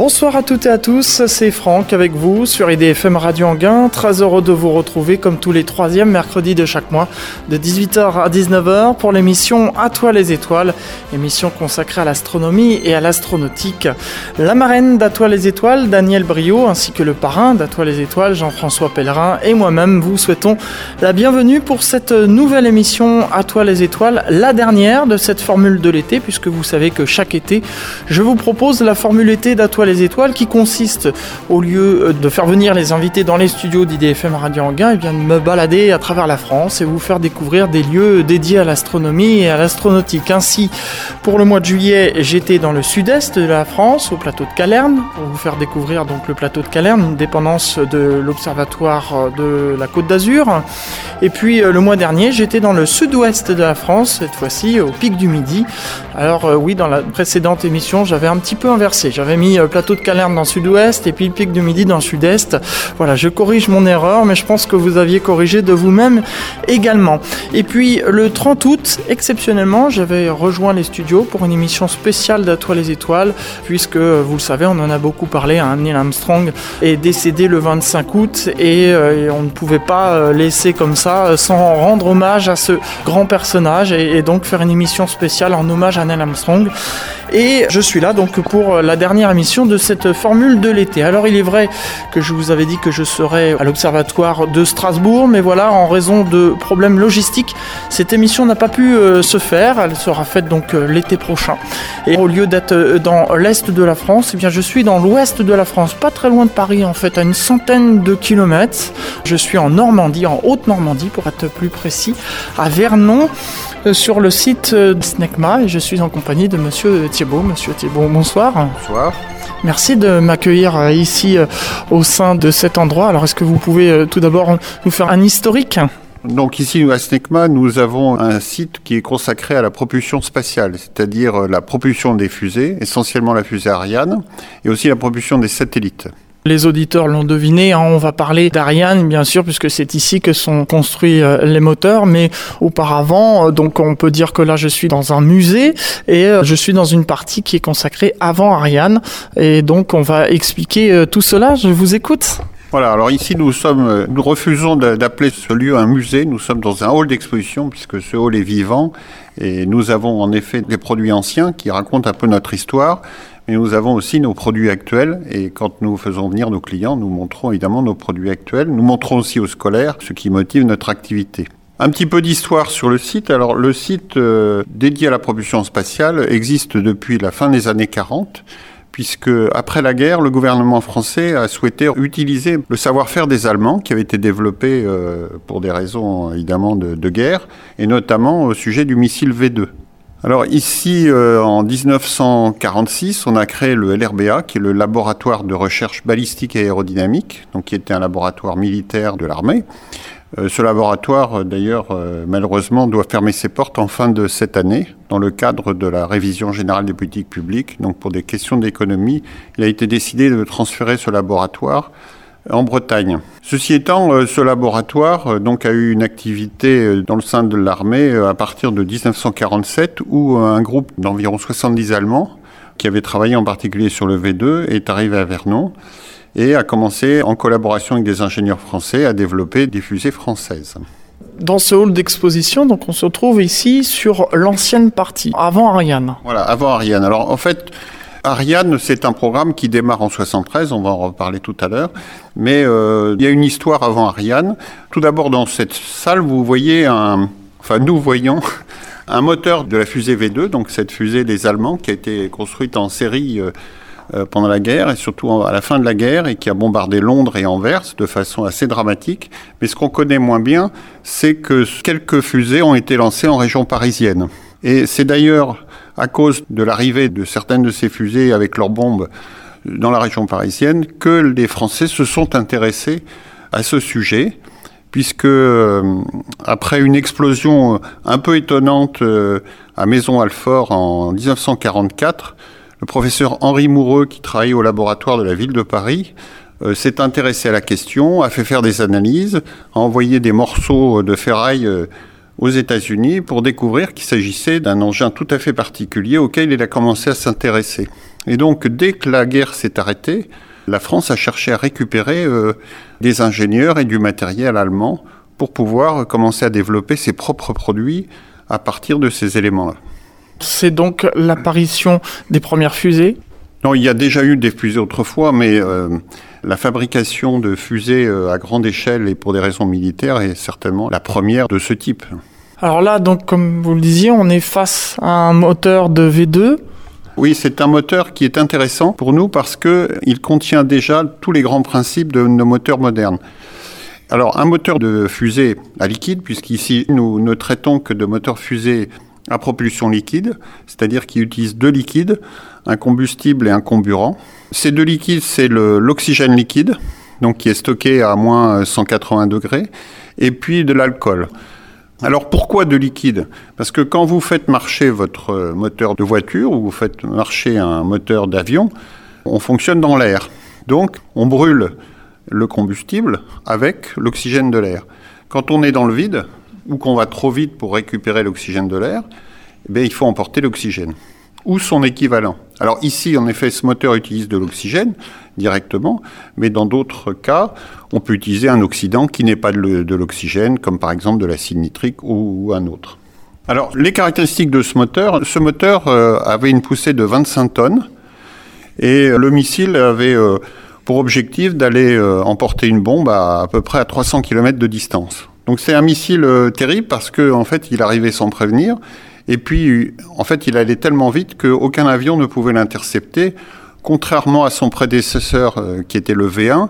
Bonsoir à toutes et à tous, c'est Franck avec vous sur IDFM Radio Anguin. Très heureux de vous retrouver comme tous les troisièmes mercredis de chaque mois de 18h à 19h pour l'émission À toi les étoiles, émission consacrée à l'astronomie et à l'astronautique. La marraine d'À toi les étoiles, Daniel Brio, ainsi que le parrain d'À toi les étoiles, Jean-François Pellerin et moi-même vous souhaitons la bienvenue pour cette nouvelle émission À toi les étoiles, la dernière de cette formule de l'été puisque vous savez que chaque été je vous propose la formule été d'À toi les étoiles qui consiste, au lieu euh, de faire venir les invités dans les studios d'IDFM Radio Anguin, et eh bien de me balader à travers la France et vous faire découvrir des lieux dédiés à l'astronomie et à l'astronautique. Ainsi, pour le mois de juillet, j'étais dans le sud-est de la France, au plateau de Calerne, pour vous faire découvrir donc le plateau de Calerne, une dépendance de l'observatoire de la Côte d'Azur. Et puis euh, le mois dernier, j'étais dans le sud-ouest de la France, cette fois-ci au pic du Midi. Alors euh, oui, dans la précédente émission, j'avais un petit peu inversé. J'avais mis de Calerne dans le sud-ouest et puis le pic du Midi dans le sud-est. Voilà, je corrige mon erreur, mais je pense que vous aviez corrigé de vous-même également. Et puis le 30 août, exceptionnellement, j'avais rejoint les studios pour une émission spéciale d'Atoile les étoiles, puisque vous le savez, on en a beaucoup parlé, hein, Neil Armstrong est décédé le 25 août et, euh, on ne pouvait pas euh, laisser comme ça euh, sans rendre hommage à ce grand personnage et, et donc faire une émission spéciale en hommage à Neil Armstrong. Et je suis là donc pour la dernière émission de cette formule de l'été. Alors il est vrai que je vous avais dit que je serais à l'Observatoire de Strasbourg, mais voilà, en raison de problèmes logistiques, cette émission n'a pas pu euh, se faire. Elle sera faite donc euh, l'été prochain. Et au lieu d'être euh, dans l'est de la France, eh bien je suis dans l'ouest de la France, pas très loin de Paris en fait, à une centaine de kilomètres. Je suis en Normandie, en Haute-Normandie pour être plus précis, à Vernon. Sur le site de SNECMA et je suis en compagnie de Monsieur Thiebaud. Monsieur Thiebaud, bonsoir. Bonsoir. Merci de m'accueillir euh, ici euh, au sein de cet endroit. Alors est-ce que vous pouvez tout d'abord nous faire un historique? Donc ici à SNECMA, nous avons un site qui est consacré à la propulsion spatiale, c'est-à-dire la propulsion des fusées, essentiellement la fusée Ariane, et aussi la propulsion des satellites. Les auditeurs l'ont deviné, hein, on va parler d'Ariane bien sûr puisque c'est ici que sont construits euh, les moteurs, mais auparavant, euh, donc on peut dire que là je suis dans un musée et euh, je suis dans une partie qui est consacrée avant Ariane et donc on va expliquer tout cela. Je vous écoute. Voilà, alors ici nous sommes, nous refusons d'appeler ce lieu un musée, nous sommes dans un hall d'exposition puisque ce hall est vivant et nous avons en effet des produits anciens qui racontent un peu notre histoire, et nous avons aussi nos produits actuels. Et quand nous faisons venir nos clients, nous montrons évidemment nos produits actuels. Nous montrons aussi aux scolaires ce qui motive notre activité. Un petit peu d'histoire sur le site. Alors le site euh, dédié à la propulsion spatiale existe depuis la fin des années 40 puisque après la guerre, le gouvernement français a souhaité utiliser le savoir-faire des Allemands qui avait été développé euh, pour des raisons évidemment de, de, guerre, et notamment au sujet du missile V2. Alors ici, euh, en 1946, on a créé le LRBA, qui est le laboratoire de recherche balistique et aérodynamique, donc qui était un laboratoire militaire de l'armée. Euh, ce laboratoire, euh, d'ailleurs, malheureusement, doit fermer ses portes en fin de cette année, dans le cadre de la révision générale des politiques publiques. Donc, pour des questions d'économie, il a été décidé de transférer ce laboratoire en Bretagne. Ceci étant, euh, ce laboratoire euh, donc a eu une activité euh, dans le sein de l'armée à partir de 1947 où un groupe d'environ 70 Allemands qui avait travaillé en particulier sur le V2 est arrivé à Vernon et a commencé en collaboration avec des ingénieurs français à développer des fusées françaises. Dans ce hall d'exposition, donc on se trouve ici sur l'ancienne partie, avant Ariane. Voilà, avant Ariane. Alors en fait, Ariane, c'est un programme qui démarre en 73, on va en reparler tout à l'heure, mais euh, il y a une histoire avant Ariane. Tout d'abord, dans cette salle, vous voyez un, enfin nous voyons un moteur de la fusée V2, donc cette fusée des Allemands qui a été construite en série euh, euh, pendant la guerre et surtout à la fin de la guerre et qui a bombardé Londres et Anvers de façon assez dramatique. Mais ce qu'on connaît moins bien, c'est que quelques fusées ont été lancées en région parisienne. Et c'est d'ailleurs à cause de l'arrivée de certaines de ces fusées avec leurs bombes dans la région parisienne que les Français se sont intéressés à ce sujet puisque euh, après une explosion un peu étonnante euh, à Maison-Alfort en 1944, le professeur Henri Moureux, qui travaille au laboratoire de la ville de Paris, euh, s'est intéressé à la question, a fait faire des analyses, a envoyé des morceaux de ferraille aux États-Unis pour découvrir qu'il s'agissait d'un engin tout à fait particulier auquel il a commencé à s'intéresser. Et donc, dès que la guerre s'est arrêtée, la France a cherché à récupérer euh, des ingénieurs et du matériel allemand pour pouvoir commencer à développer ses propres produits à partir de ces éléments-là. C'est donc l'apparition des premières fusées? Non, il y a déjà eu des fusées autrefois, mais euh, la fabrication de fusées euh, à grande échelle et pour des raisons militaires est certainement la première de ce type. Alors là, donc, comme vous le disiez, on est face à un moteur de V2. Oui, c'est un moteur qui est intéressant pour nous parce qu'il contient déjà tous les grands principes de nos moteurs modernes. Alors, un moteur de fusée à liquide, puisqu'ici nous ne traitons que de moteurs fusée à propulsion liquide, c'est-à-dire qui utilise deux liquides, un combustible et un comburant. Ces deux liquides, c'est l'oxygène liquide, donc qui est stocké à moins 180 degrés, et puis de l'alcool. Alors pourquoi de liquide Parce que quand vous faites marcher votre moteur de voiture ou vous faites marcher un moteur d'avion, on fonctionne dans l'air. Donc on brûle le combustible avec l'oxygène de l'air. Quand on est dans le vide ou qu'on va trop vite pour récupérer l'oxygène de l'air, eh il faut emporter l'oxygène ou son équivalent. Alors ici, en effet, ce moteur utilise de l'oxygène directement, mais dans d'autres cas, on peut utiliser un oxydant qui n'est pas de l'oxygène, comme par exemple de l'acide nitrique ou, un autre. Alors, les caractéristiques de ce moteur, ce moteur euh, avait une poussée de 25 tonnes, et le missile avait euh, pour objectif d'aller euh, emporter une bombe à à peu près à 300 km de distance. Donc c'est un missile terrible parce qu'en en fait, il arrivait sans prévenir, et puis, en fait, il allait tellement vite qu'aucun avion ne pouvait l'intercepter, contrairement à son prédécesseur euh, qui était le V1,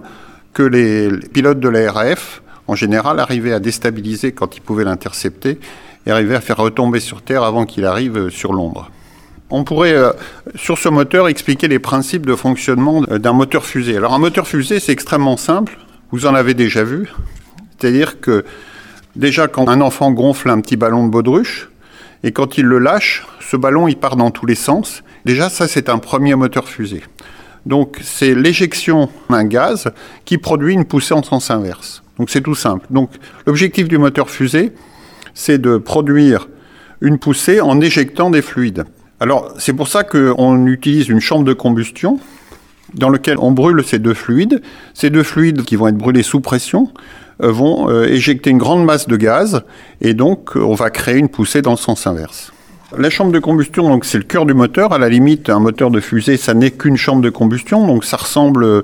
que les pilotes de la RAF, en général, arrivaient à déstabiliser quand ils pouvaient l'intercepter et arrivaient à faire retomber sur Terre avant qu'il arrive euh, sur Londres. On pourrait, euh, sur ce moteur, expliquer les principes de fonctionnement d'un moteur fusée. Alors, un moteur fusée, c'est extrêmement simple. Vous en avez déjà vu. C'est-à-dire que, déjà, quand un enfant gonfle un petit ballon de baudruche, et quand il le lâche, ce ballon, il part dans tous les sens. Déjà, ça, c'est un premier moteur fusée. Donc, c'est l'éjection d'un gaz qui produit une poussée en sens inverse. Donc, c'est tout simple. Donc, l'objectif du moteur fusée, c'est de produire une poussée en éjectant des fluides. Alors, c'est pour ça qu'on utilise une chambre de combustion dans laquelle on brûle ces deux fluides. Ces deux fluides qui vont être brûlés sous pression vont euh, éjecter une grande masse de gaz et donc on va créer une poussée dans le sens inverse. La chambre de combustion, donc c'est le cœur du moteur. À la limite, un moteur de fusée, ça n'est qu'une chambre de combustion, donc ça ressemble,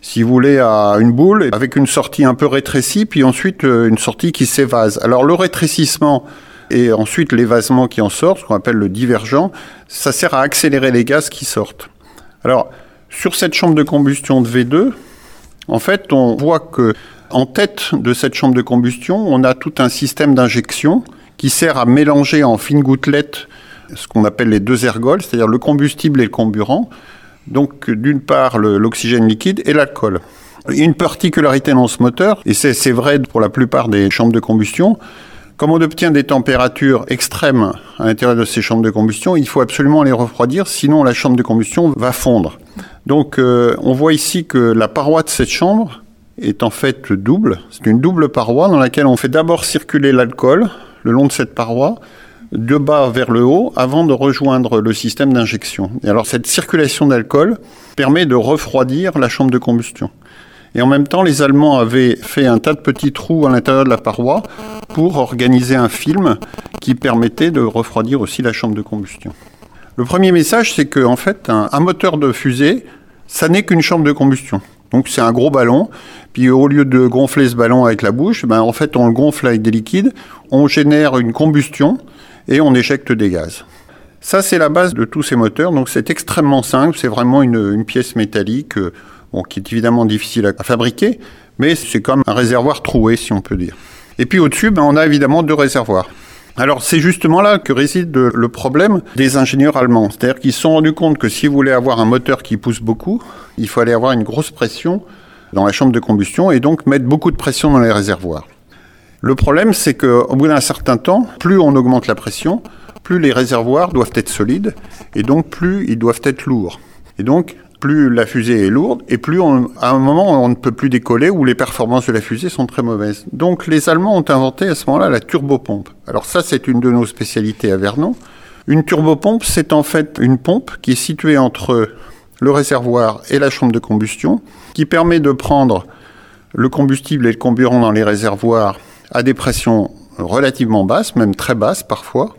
si vous voulez, à une boule avec une sortie un peu rétrécie, puis ensuite euh, une sortie qui s'évase. Alors le rétrécissement et ensuite l'évasement qui en sort, ce qu'on appelle le divergent, ça sert à accélérer les gaz qui sortent. Alors sur cette chambre de combustion de V2, en fait, on voit que en tête de cette chambre de combustion, on a tout un système d'injection qui sert à mélanger en fines gouttelettes ce qu'on appelle les deux ergols, c'est-à-dire le combustible et le comburant. Donc, d'une part, l'oxygène liquide et l'alcool. Une particularité dans ce moteur, et c'est vrai pour la plupart des chambres de combustion, comme on obtient des températures extrêmes à l'intérieur de ces chambres de combustion, il faut absolument les refroidir, sinon la chambre de combustion va fondre. Donc euh, on voit ici que la paroi de cette chambre est en fait double. C'est une double paroi dans laquelle on fait d'abord circuler l'alcool le long de cette paroi, de bas vers le haut, avant de rejoindre le système d'injection. Et alors cette circulation d'alcool permet de refroidir la chambre de combustion. Et en même temps, les Allemands avaient fait un tas de petits trous à l'intérieur de la paroi pour organiser un film qui permettait de refroidir aussi la chambre de combustion. Le premier message, c'est qu'en en fait, un moteur de fusée, ça n'est qu'une chambre de combustion. Donc c'est un gros ballon. Puis au lieu de gonfler ce ballon avec la bouche, ben, en fait on le gonfle avec des liquides, on génère une combustion et on éjecte des gaz. Ça c'est la base de tous ces moteurs. Donc c'est extrêmement simple. C'est vraiment une, pièce métallique euh, qui est évidemment difficile à, fabriquer, mais c'est comme un réservoir troué si on peut dire. Et puis au-dessus, ben, on a évidemment deux réservoirs. Alors c'est justement là que réside le problème des ingénieurs allemands. C'est-à-dire qu'ils se sont rendus compte que si vous voulez avoir un moteur qui pousse beaucoup, il fallait avoir une grosse pression dans la chambre de combustion et donc mettre beaucoup de pression dans les réservoirs. Le problème, c'est qu'au bout d'un certain temps, plus on augmente la pression, plus les réservoirs doivent être solides et donc plus ils doivent être lourds. Et donc, plus la fusée est lourde et plus à un moment on ne peut plus décoller ou les performances de la fusée sont très mauvaises. Donc les Allemands ont inventé à ce moment-là la turbopompe. Alors ça c'est une de nos spécialités à Vernon. Une turbopompe c'est en fait une pompe qui est située entre le réservoir et la chambre de combustion, qui permet de prendre le combustible et le comburant dans les réservoirs à des pressions relativement basses, même très basses parfois,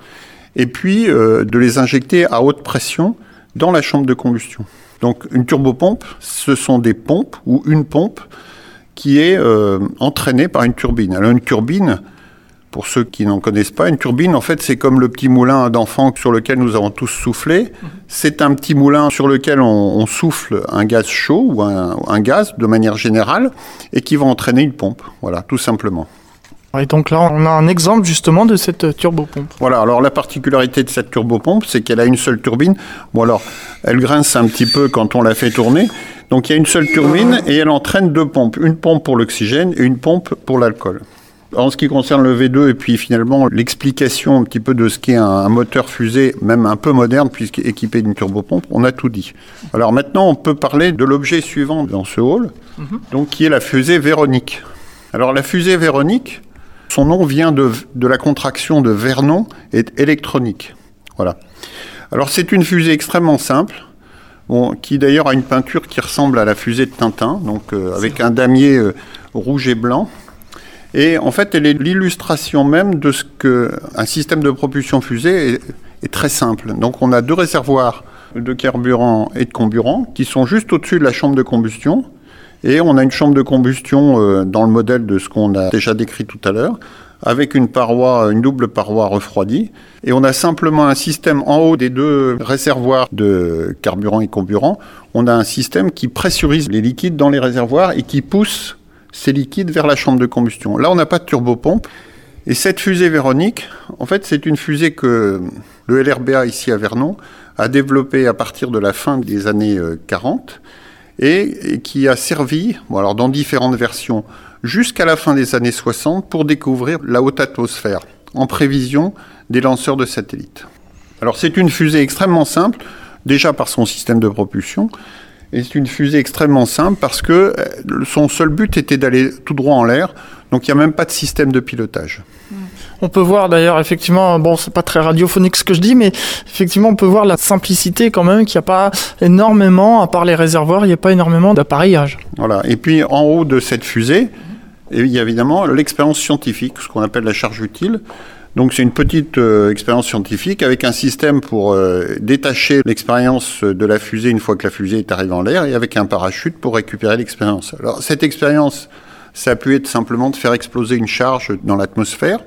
et puis euh, de les injecter à haute pression dans la chambre de combustion. Donc une turbopompe, ce sont des pompes ou une pompe qui est euh, entraînée par une turbine. Alors une turbine, pour ceux qui n'en connaissent pas, une turbine, en fait, c'est comme le petit moulin d'enfant sur lequel nous avons tous soufflé. C'est un petit moulin sur lequel on, souffle un gaz chaud ou un, un, gaz de manière générale et qui va entraîner une pompe. Voilà, tout simplement. Et donc là, on a un exemple justement de cette turbopompe. Voilà, alors la particularité de cette turbopompe, c'est qu'elle a une seule turbine. Bon alors, elle grince un petit peu quand on la fait tourner. Donc il y a une seule turbine et elle entraîne deux pompes. Une pompe pour l'oxygène et une pompe pour l'alcool. En ce qui concerne le V2 et puis finalement l'explication un petit peu de ce qu'est un, moteur fusée, même un peu moderne puisqu'équipé d'une turbopompe, on a tout dit. Alors maintenant on peut parler de l'objet suivant dans ce hall, mhm. donc qui est la fusée Véronique. Alors la fusée Véronique, son nom vient de, la contraction de Vernon et électronique. Voilà. Alors c'est une fusée extrêmement simple, qui d'ailleurs a une peinture qui ressemble à la fusée de Tintin, donc euh, avec un damier euh, rouge et blanc. Et en fait, elle est l'illustration même de ce qu'un système de propulsion fusée est, est, très simple. Donc on a deux réservoirs de carburant et de comburant qui sont juste au-dessus de la chambre de combustion. Et on a une chambre de combustion euh, dans le modèle de ce qu'on a déjà décrit tout à l'heure, avec une paroi, une double paroi refroidie. Et on a simplement un système en haut des deux réservoirs de carburant et comburant. On a un système qui pressurise les liquides dans les réservoirs et qui pousse ces liquides vers la chambre de combustion. Là, on n'a pas de turbopompe. Et cette fusée Véronique, en fait, c'est une fusée que le LRBA ici à Vernon a développée à partir de la fin des années 40 et, qui a servi, dans différentes versions, jusqu'à la fin des années 60 pour découvrir la haute atmosphère, en prévision des lanceurs de satellites. Alors c'est une fusée extrêmement simple, déjà par son système de propulsion, et c'est une fusée extrêmement simple parce que euh, son seul but était d'aller tout droit en l'air, donc il n'y a même pas de système de pilotage. On peut voir d'ailleurs effectivement, bon c'est pas très radiophonique ce que je dis, mais effectivement on peut voir la simplicité quand même qu'il n'y a pas énormément, à part les réservoirs, il n'y a pas énormément d'appareillage. Voilà, et puis en haut de cette fusée, il y a évidemment l'expérience scientifique, ce qu'on appelle la charge utile. Donc c'est une petite euh, expérience scientifique avec un système pour euh, détacher l'expérience de la fusée une fois que la fusée est arrivée en l'air et avec un parachute pour récupérer l'expérience. Alors cette expérience, ça a pu être simplement de faire exploser une charge dans l'atmosphère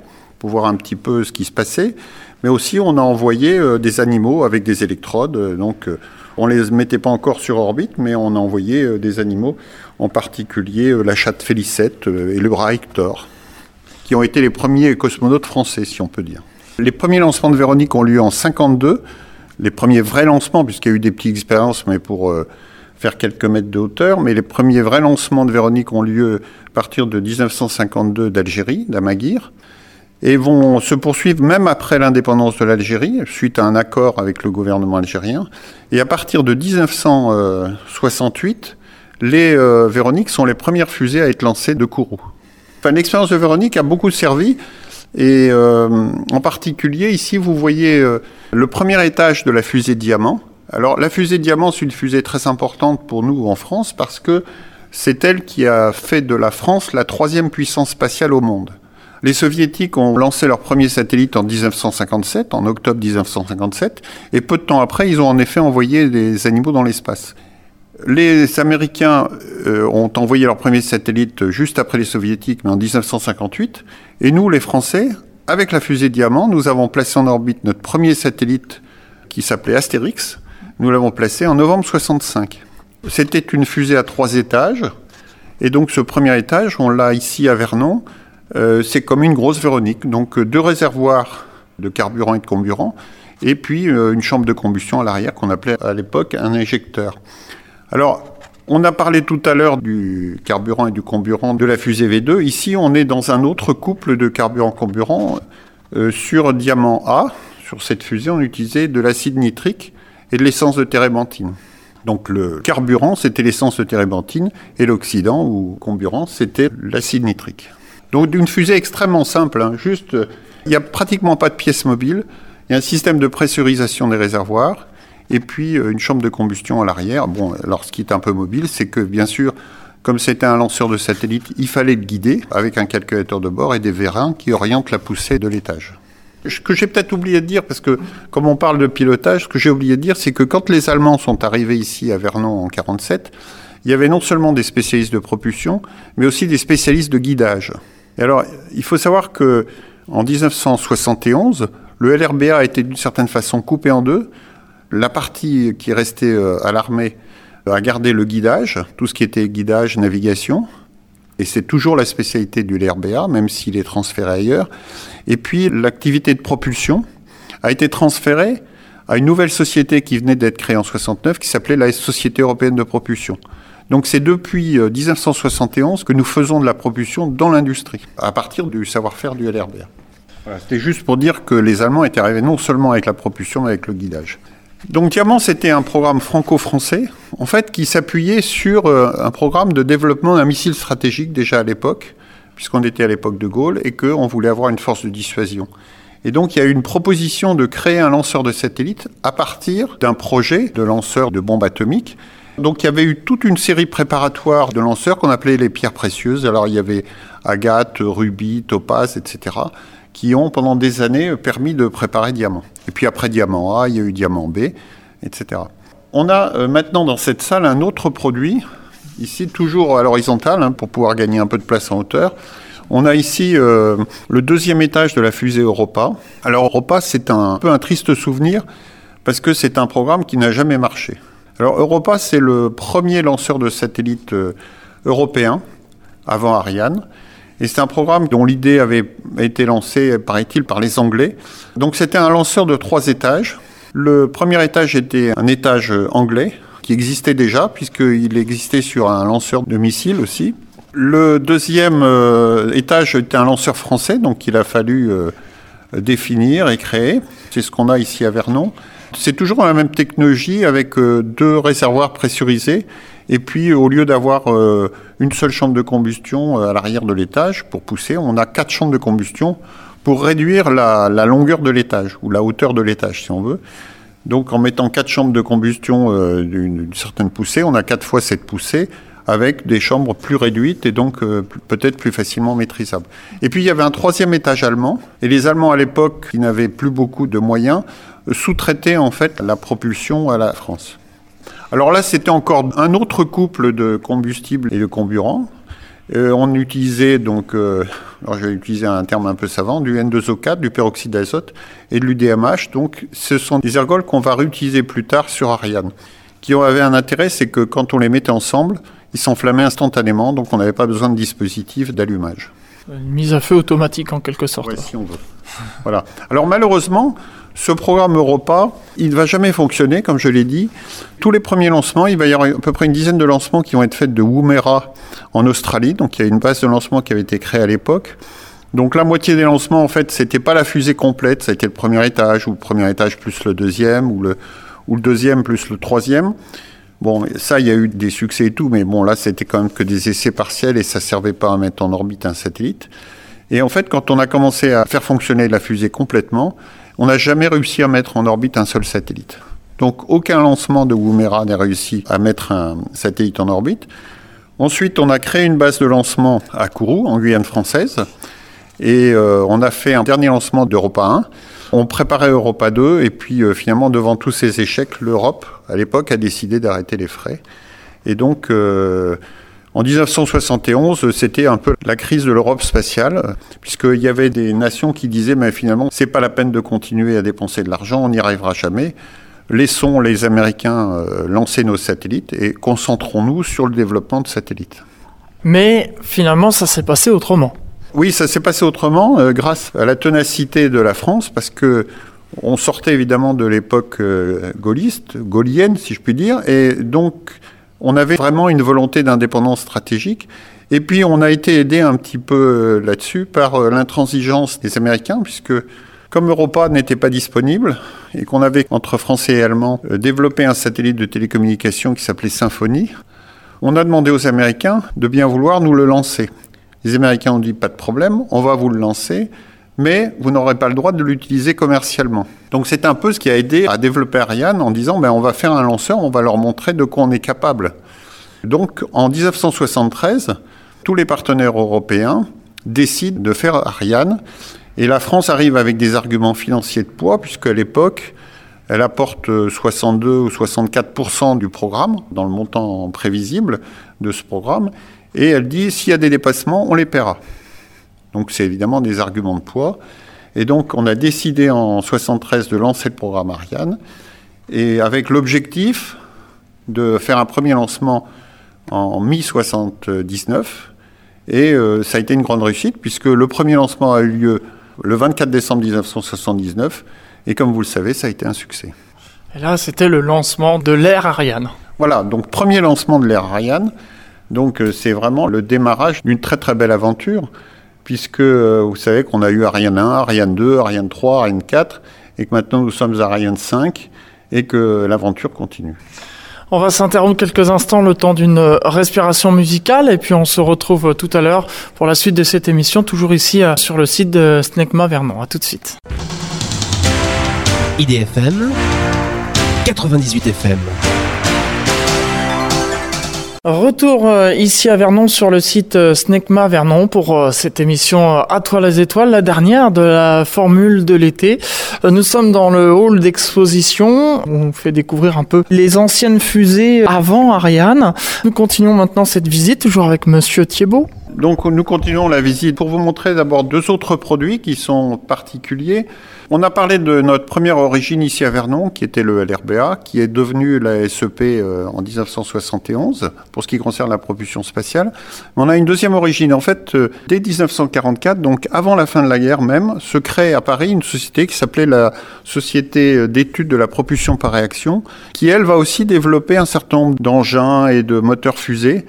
voir un petit peu ce qui se passait. Mais aussi, on a envoyé euh, des animaux avec des électrodes. Euh, donc, euh, on les mettait pas encore sur orbite, mais on a envoyé des animaux, en particulier la chatte Félicette et le rat Hector, qui ont été les premiers cosmonautes français, si on peut dire. Les premiers lancements de Véronique ont lieu en 52, les premiers vrais lancements, puisqu'il y a eu des petites expériences, mais pour faire quelques mètres de hauteur. Mais les premiers vrais lancements de Véronique ont lieu à partir de 1952 d'Algérie, d'Amaguir et vont se poursuivre même après l'indépendance de l'Algérie, suite à un accord avec le gouvernement algérien. Et à partir de 1968, les euh, Véroniques sont les premières fusées à être lancées de Kourou. L'expérience de Véronique a beaucoup servi. Et euh, en particulier, ici, vous voyez euh, le premier étage de la fusée Diamant. Alors, la fusée Diamant, c'est une fusée très importante pour nous en France parce que c'est elle qui a fait de la France la troisième puissance spatiale au monde. Les soviétiques ont lancé leur premier satellite en 1957, en octobre 1957, et peu de temps après, ils ont en effet envoyé des animaux dans l'espace. Les Américains euh, ont envoyé leur premier satellite juste après les Soviétiques, mais en 1958. Et nous, les Français, avec la fusée Diamant, nous avons placé en orbite notre premier satellite qui s'appelait Astérix. Nous l'avons placé en novembre 65. C'était une fusée à trois étages. Et donc ce premier étage, on l'a ici à Vernon. Euh, c'est comme une grosse Véronique. Donc euh, deux réservoirs de carburant et de comburant, et puis euh, une chambre de combustion à l'arrière qu'on appelait à l'époque un injecteur. Alors, on a parlé tout à l'heure du carburant et du comburant de la fusée V2. Ici, on est dans un autre couple de carburant-comburant. sur Diamant A, sur cette fusée, on utilisait de l'acide nitrique et de l'essence de térébenthine. Donc le carburant, c'était l'essence de térébenthine, et l'oxydant ou comburant, c'était l'acide nitrique. Donc d'une fusée extrêmement simple, hein. juste, il n'y a pratiquement pas de pièces mobiles, il y a un système de pressurisation des réservoirs, et puis une chambre de combustion à l'arrière. Bon, alors ce qui est un peu mobile, c'est que bien sûr, comme c'était un lanceur de satellite, il fallait le guider avec un calculateur de bord et des vérins qui orientent la poussée de l'étage. Ce que j'ai peut-être oublié de dire, parce que comme on parle de pilotage, ce que j'ai oublié de dire, c'est que quand les Allemands sont arrivés ici à Vernon en 1947, il y avait non seulement des spécialistes de propulsion, mais aussi des spécialistes de guidage. Et alors, il faut savoir que en 1971, le LRBA a été d'une certaine façon coupé en deux. La partie qui restait euh, à l'armée a gardé le guidage, tout ce qui était guidage, navigation, et c'est toujours la spécialité du LRBA, même s'il est transféré ailleurs. Et puis l'activité de propulsion a été transférée à une nouvelle société qui venait d'être créée en 69, qui s'appelait la Société européenne de propulsion. Donc c'est depuis 1971 euh, que nous faisons de la propulsion dans l'industrie, à partir du savoir-faire du LRBA. C'était juste pour dire que les Allemands étaient arrivés non seulement avec la propulsion, mais avec le guidage. Donc Diamant, c'était un programme franco-français, en fait, qui s'appuyait sur euh, un programme de développement d'un missile stratégique déjà à l'époque, puisqu'on était à l'époque de Gaulle, et qu'on voulait avoir une force de dissuasion. Et donc il y a eu une proposition de créer un lanceur de satellite à partir d'un projet de lanceur de bombes atomiques. Donc il y avait eu toute une série préparatoire de lanceurs qu'on appelait les pierres précieuses. Alors il y avait agate, rubis, topaz, etc qui ont pendant des années permis de préparer Diamant. Et puis après Diamant A, il y a eu Diamant B, etc. On a euh, maintenant dans cette salle un autre produit, ici toujours à l'horizontale, hein, pour pouvoir gagner un peu de place en hauteur. On a ici euh, le deuxième étage de la fusée Europa. Alors Europa, c'est un, peu un triste souvenir, parce que c'est un programme qui n'a jamais marché. Alors Europa, c'est le premier lanceur de satellites euh, européen, avant Ariane. Et c'est un programme dont l'idée avait été lancée, paraît-il, par les Anglais. Donc c'était un lanceur de trois étages. Le premier étage était un étage anglais qui existait déjà, puisqu'il existait sur un lanceur de missiles aussi. Le deuxième euh, étage était un lanceur français, donc il a fallu euh, définir et créer. C'est ce qu'on a ici à Vernon. C'est toujours la même technologie avec euh, deux réservoirs pressurisés et puis, au lieu d'avoir euh, une seule chambre de combustion euh, à l'arrière de l'étage pour pousser, on a quatre chambres de combustion pour réduire la, longueur de l'étage, ou la hauteur de l'étage, si on veut. Donc, en mettant quatre chambres de combustion euh, d'une certaine poussée, on a quatre fois cette poussée avec des chambres plus réduites et donc peut-être plus facilement maîtrisables. Et puis il y avait un troisième étage allemand, et les Allemands à l'époque, qui n'avaient plus beaucoup de moyens, sous-traitaient en fait la propulsion à la France. Alors là, c'était encore un autre couple de combustible et de comburant. Euh, on utilisait donc, euh, alors je vais utiliser un terme un peu savant, du N2O4, du peroxyde d'azote et de l'UDMH. Donc, ce sont des ergols qu'on va réutiliser plus tard sur Ariane. Qui avait un intérêt, c'est que quand on les mettait ensemble, ils s'enflammaient instantanément, donc on n'avait pas besoin de dispositif d'allumage. Une mise à feu automatique en quelque sorte. Oui, si on veut. voilà. Alors malheureusement, ce programme Europa, il ne va jamais fonctionner, comme je l'ai dit. Tous les premiers lancements, il va y avoir à peu près une dizaine de lancements qui vont être faits de Woomera en Australie. Donc il y a une base de lancement qui avait été créée à l'époque. Donc la moitié des lancements, en fait, c'était pas la fusée complète, ça a été le premier étage, ou le premier étage plus le deuxième, ou le, ou le deuxième plus le troisième. Bon, ça, il y a eu des succès et tout, mais bon, là, c'était quand même que des essais partiels et ça servait pas à mettre en orbite un satellite. Et en fait, quand on a commencé à faire fonctionner la fusée complètement, on n'a jamais réussi à mettre en orbite un seul satellite. Donc aucun lancement de Woomera n'a réussi à mettre un satellite en orbite. Ensuite, on a créé une base de lancement à Kourou, en Guyane française, et euh, on a fait un dernier lancement d'Europa 1. On préparait Europa 2, et puis euh, finalement, devant tous ces échecs, l'Europe, à l'époque, a décidé d'arrêter les frais. Et donc, euh, en 1971, c'était un peu la crise de l'Europe spatiale, puisqu'il y avait des nations qui disaient, mais finalement, c'est pas la peine de continuer à dépenser de l'argent, on n'y arrivera jamais. Laissons les Américains euh, lancer nos satellites et concentrons-nous sur le développement de satellites. Mais finalement, ça s'est passé autrement. Oui, ça s'est passé autrement euh, grâce à la tenacité de la France, parce que on sortait évidemment de l'époque euh, gaulliste, gaulienne, si je puis dire, et donc on avait vraiment une volonté d'indépendance stratégique. Et puis on a été aidé un petit peu euh, là-dessus par euh, l'intransigeance des Américains, puisque comme Europa n'était pas disponible et qu'on avait entre Français et Allemands euh, développé un satellite de télécommunication qui s'appelait Symphonie, on a demandé aux Américains de bien vouloir nous le lancer. Les Américains ont dit pas de problème, on va vous le lancer, mais vous n'aurez pas le droit de l'utiliser commercialement. Donc c'est un peu ce qui a aidé à développer Ariane en disant ben, on va faire un lanceur, on va leur montrer de quoi on est capable. Donc en 1973, tous les partenaires européens décident de faire Ariane et la France arrive avec des arguments financiers de poids puisque à l'époque elle apporte 62 ou 64% du programme dans le montant prévisible de ce programme et elle dit s'il y a des dépassements, on les paiera. Donc c'est évidemment des arguments de poids. Et donc on a décidé en 73 de lancer le programme Ariane, et avec l'objectif de faire un premier lancement en mi-79. Et euh, ça a été une grande réussite, puisque le premier lancement a eu lieu le 24 décembre 1979, et comme vous le savez, ça a été un succès. Et là, c'était le lancement de l'ère Ariane. Voilà, donc premier lancement de l'ère Ariane. Donc euh, c'est vraiment le démarrage d'une très très belle aventure puisque euh, vous savez qu'on a eu Ariane 1, Ariane 2, Ariane 3, Ariane 4, et que maintenant nous sommes à Ariane 5, et que l'aventure continue. On va s'interrompre quelques instants le temps d'une euh, respiration musicale et puis on se retrouve euh, tout à l'heure pour la suite de cette émission, toujours ici sur le site de Snecma Vernon. A tout de suite. IDFM 98 FM. Retour euh, ici à Vernon sur le site euh, Snecma Vernon pour euh, cette émission À toi les étoiles, la dernière de la formule de l'été. Nous sommes dans le hall d'exposition. On fait découvrir un peu les anciennes fusées avant Ariane. Nous continuons maintenant cette visite toujours avec Monsieur Thiebaud. Donc nous continuons la visite pour vous montrer d'abord deux autres produits qui sont particuliers. On a parlé de notre première origine ici à Vernon, qui était le LRBA, qui est devenu la SEP euh, en 1971, pour ce qui concerne la propulsion spatiale. Mais on a une deuxième origine. En fait, euh, dès 1944, donc avant la fin de la guerre même, se crée à Paris une société qui s'appelait la Société d'études de la propulsion par réaction, qui, elle, va aussi développer un certain nombre d'engins et de moteurs fusées